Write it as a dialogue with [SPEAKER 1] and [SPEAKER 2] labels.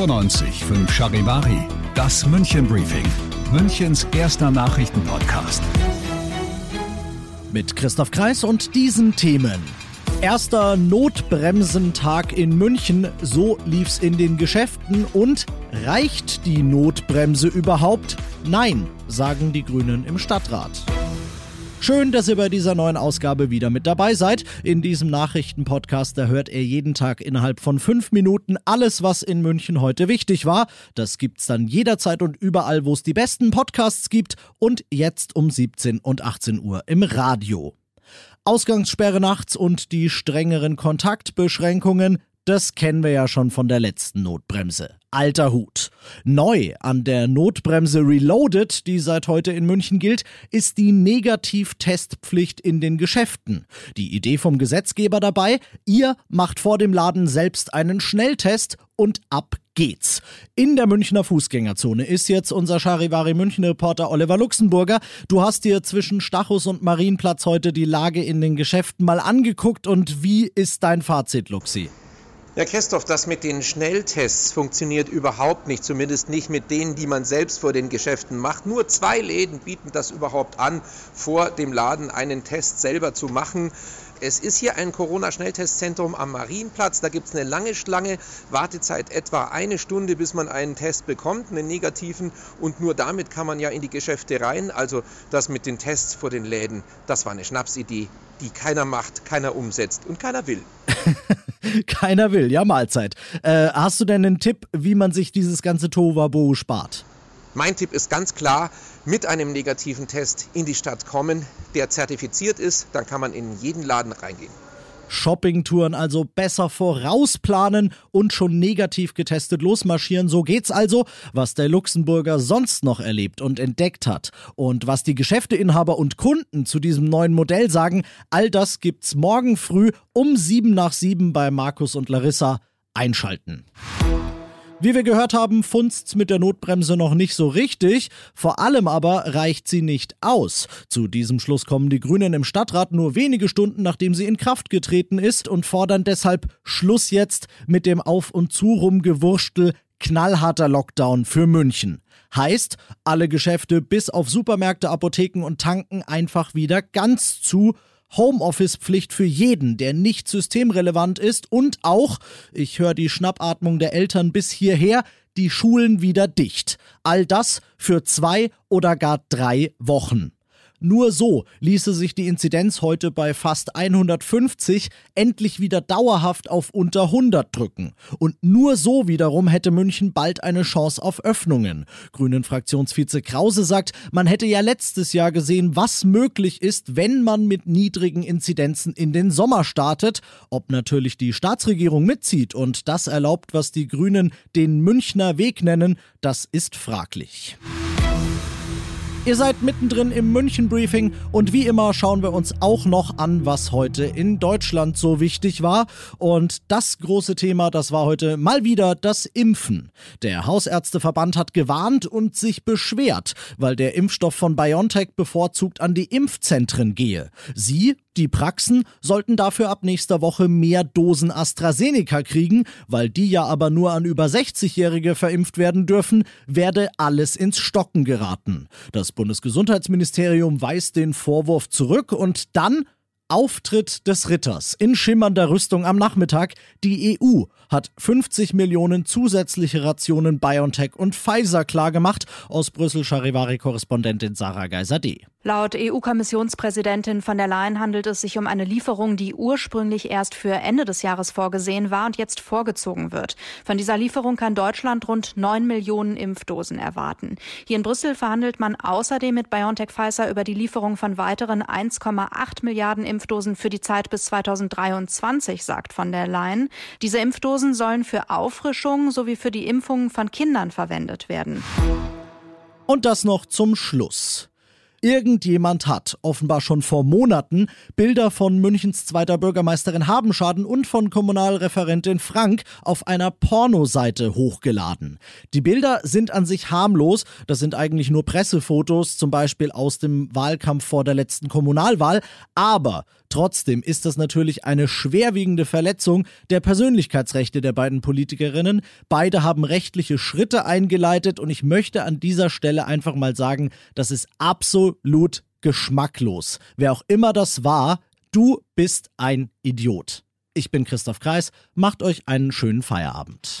[SPEAKER 1] 95 5 Charivari, das München Briefing, Münchens erster Nachrichtenpodcast.
[SPEAKER 2] Mit Christoph Kreis und diesen Themen. Erster Notbremsentag in München, so lief's in den Geschäften und reicht die Notbremse überhaupt? Nein, sagen die Grünen im Stadtrat. Schön, dass ihr bei dieser neuen Ausgabe wieder mit dabei seid. In diesem Nachrichtenpodcast, da hört ihr jeden Tag innerhalb von fünf Minuten alles, was in München heute wichtig war. Das gibt's dann jederzeit und überall, wo es die besten Podcasts gibt und jetzt um 17 und 18 Uhr im Radio. Ausgangssperre nachts und die strengeren Kontaktbeschränkungen, das kennen wir ja schon von der letzten Notbremse. Alter Hut. Neu an der Notbremse Reloaded, die seit heute in München gilt, ist die Negativtestpflicht in den Geschäften. Die Idee vom Gesetzgeber dabei, ihr macht vor dem Laden selbst einen Schnelltest und ab geht's. In der Münchner Fußgängerzone ist jetzt unser Charivari München Reporter Oliver Luxemburger. Du hast dir zwischen Stachus und Marienplatz heute die Lage in den Geschäften mal angeguckt und wie ist dein Fazit, Luxi?
[SPEAKER 3] Ja, Christoph, das mit den Schnelltests funktioniert überhaupt nicht, zumindest nicht mit denen, die man selbst vor den Geschäften macht. Nur zwei Läden bieten das überhaupt an, vor dem Laden einen Test selber zu machen. Es ist hier ein Corona-Schnelltestzentrum am Marienplatz. Da gibt es eine lange Schlange, Wartezeit etwa eine Stunde, bis man einen Test bekommt, einen negativen. Und nur damit kann man ja in die Geschäfte rein. Also das mit den Tests vor den Läden, das war eine Schnapsidee, die keiner macht, keiner umsetzt und keiner will.
[SPEAKER 2] Keiner will, ja, Mahlzeit. Äh, hast du denn einen Tipp, wie man sich dieses ganze Tovabo spart?
[SPEAKER 3] Mein Tipp ist ganz klar, mit einem negativen Test in die Stadt kommen, der zertifiziert ist, dann kann man in jeden Laden reingehen.
[SPEAKER 2] Shoppingtouren also besser vorausplanen und schon negativ getestet losmarschieren. So geht's also, was der Luxemburger sonst noch erlebt und entdeckt hat. Und was die Geschäfteinhaber und Kunden zu diesem neuen Modell sagen, all das gibt's morgen früh um sieben nach sieben bei Markus und Larissa. Einschalten. Wie wir gehört haben, funzt's mit der Notbremse noch nicht so richtig. Vor allem aber reicht sie nicht aus. Zu diesem Schluss kommen die Grünen im Stadtrat nur wenige Stunden nachdem sie in Kraft getreten ist und fordern deshalb Schluss jetzt mit dem Auf und Zu rumgewurstel knallharter Lockdown für München. Heißt, alle Geschäfte bis auf Supermärkte, Apotheken und Tanken einfach wieder ganz zu Homeoffice-Pflicht für jeden, der nicht systemrelevant ist und auch, ich höre die Schnappatmung der Eltern bis hierher, die Schulen wieder dicht. All das für zwei oder gar drei Wochen. Nur so ließe sich die Inzidenz heute bei fast 150 endlich wieder dauerhaft auf unter 100 drücken. Und nur so wiederum hätte München bald eine Chance auf Öffnungen. Grünen Fraktionsvize Krause sagt, man hätte ja letztes Jahr gesehen, was möglich ist, wenn man mit niedrigen Inzidenzen in den Sommer startet. Ob natürlich die Staatsregierung mitzieht und das erlaubt, was die Grünen den Münchner Weg nennen, das ist fraglich. Ihr seid mittendrin im München-Briefing und wie immer schauen wir uns auch noch an, was heute in Deutschland so wichtig war. Und das große Thema, das war heute mal wieder das Impfen. Der Hausärzteverband hat gewarnt und sich beschwert, weil der Impfstoff von BioNTech bevorzugt an die Impfzentren gehe. Sie, die Praxen sollten dafür ab nächster Woche mehr Dosen AstraZeneca kriegen, weil die ja aber nur an über 60-Jährige verimpft werden dürfen, werde alles ins Stocken geraten. Das Bundesgesundheitsministerium weist den Vorwurf zurück und dann Auftritt des Ritters in schimmernder Rüstung am Nachmittag. Die EU hat 50 Millionen zusätzliche Rationen BioNTech und Pfizer klargemacht. Aus Brüssel Charivari-Korrespondentin Sarah Geiser-D.
[SPEAKER 4] Laut EU-Kommissionspräsidentin von der Leyen handelt es sich um eine Lieferung, die ursprünglich erst für Ende des Jahres vorgesehen war und jetzt vorgezogen wird. Von dieser Lieferung kann Deutschland rund 9 Millionen Impfdosen erwarten. Hier in Brüssel verhandelt man außerdem mit BioNTech Pfizer über die Lieferung von weiteren 1,8 Milliarden Impfdosen für die Zeit bis 2023, sagt von der Leyen. Diese Impfdosen sollen für Auffrischung sowie für die Impfungen von Kindern verwendet werden.
[SPEAKER 2] Und das noch zum Schluss. Irgendjemand hat, offenbar schon vor Monaten, Bilder von Münchens zweiter Bürgermeisterin Habenschaden und von Kommunalreferentin Frank auf einer Pornoseite hochgeladen. Die Bilder sind an sich harmlos, das sind eigentlich nur Pressefotos, zum Beispiel aus dem Wahlkampf vor der letzten Kommunalwahl, aber Trotzdem ist das natürlich eine schwerwiegende Verletzung der Persönlichkeitsrechte der beiden Politikerinnen. Beide haben rechtliche Schritte eingeleitet und ich möchte an dieser Stelle einfach mal sagen, das ist absolut geschmacklos. Wer auch immer das war, du bist ein Idiot. Ich bin Christoph Kreis, macht euch einen schönen Feierabend.